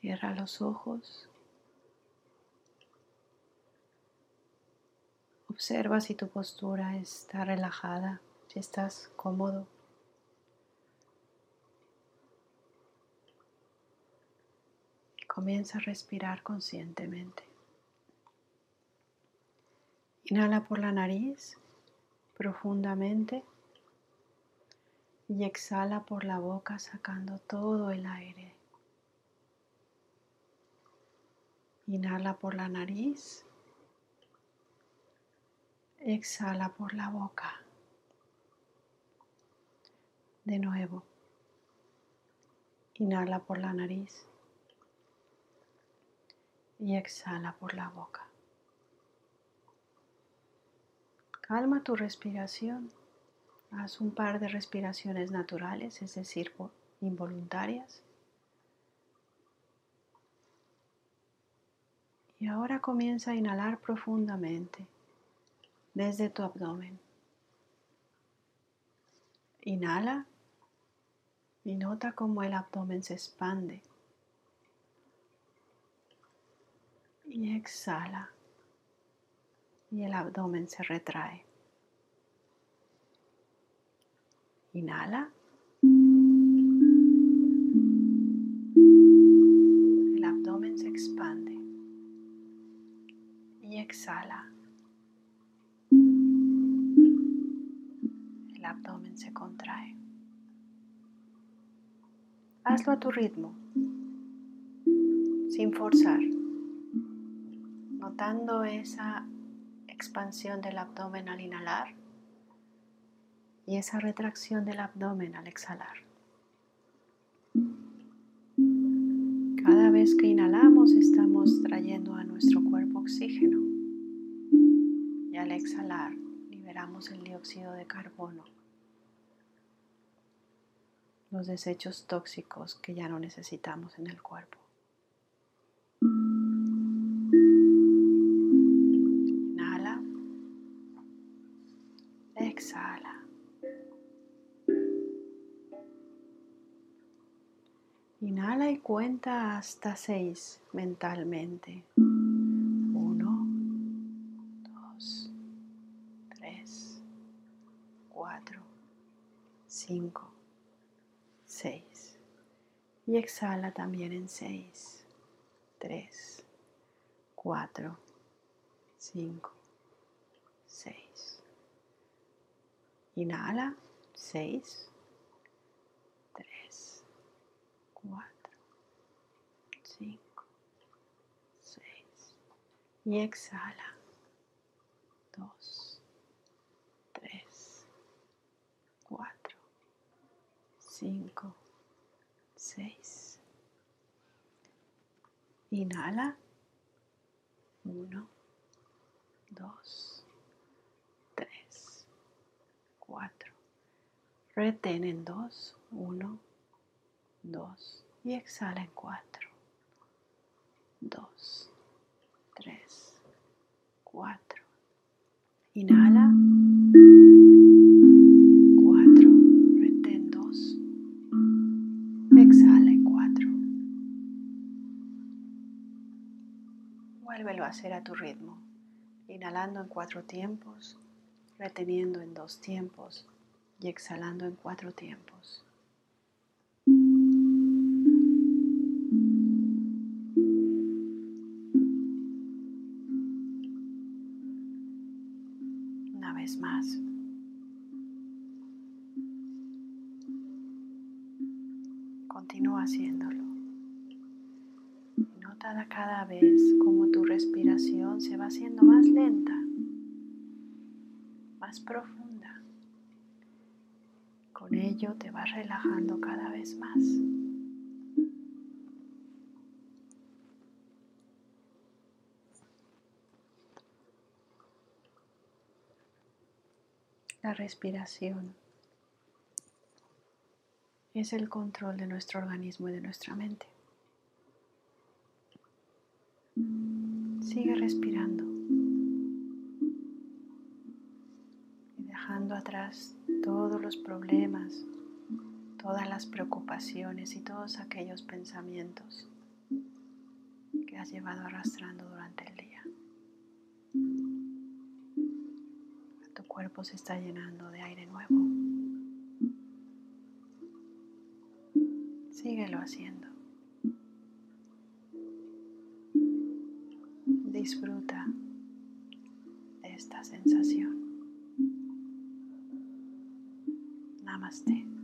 Cierra los ojos. Observa si tu postura está relajada, si estás cómodo. Comienza a respirar conscientemente. Inhala por la nariz profundamente y exhala por la boca sacando todo el aire. Inhala por la nariz. Exhala por la boca. De nuevo. Inhala por la nariz. Y exhala por la boca. Calma tu respiración. Haz un par de respiraciones naturales, es decir, involuntarias. Y ahora comienza a inhalar profundamente desde tu abdomen. Inhala y nota cómo el abdomen se expande. Y exhala y el abdomen se retrae. Inhala. Se contrae. Hazlo a tu ritmo, sin forzar, notando esa expansión del abdomen al inhalar y esa retracción del abdomen al exhalar. Cada vez que inhalamos estamos trayendo a nuestro cuerpo oxígeno y al exhalar liberamos el dióxido de carbono, los desechos tóxicos que ya no necesitamos en el cuerpo. Inhala, exhala. Inhala y cuenta hasta seis mentalmente. Uno, dos, tres, cuatro, cinco, seis. Y exhala también en seis, tres, cuatro, cinco, seis. Inhala, seis. 4, 5, 6 y exhala. 2, 3, 4, 5, 6. Inhala 1, 2, 3, 4. Retén en 2, 1, 2 y exhala en 4. 2, 3, 4. Inhala. A hacer a tu ritmo, inhalando en cuatro tiempos, reteniendo en dos tiempos y exhalando en cuatro tiempos. más. Continúa haciéndolo. Cada vez como tu respiración se va haciendo más lenta, más profunda. Con ello te vas relajando cada vez más. La respiración es el control de nuestro organismo y de nuestra mente. Sigue respirando y dejando atrás todos los problemas, todas las preocupaciones y todos aquellos pensamientos que has llevado arrastrando durante el día. Tu cuerpo se está llenando de aire nuevo. Síguelo haciendo. Disfruta de esta sensación. Namaste.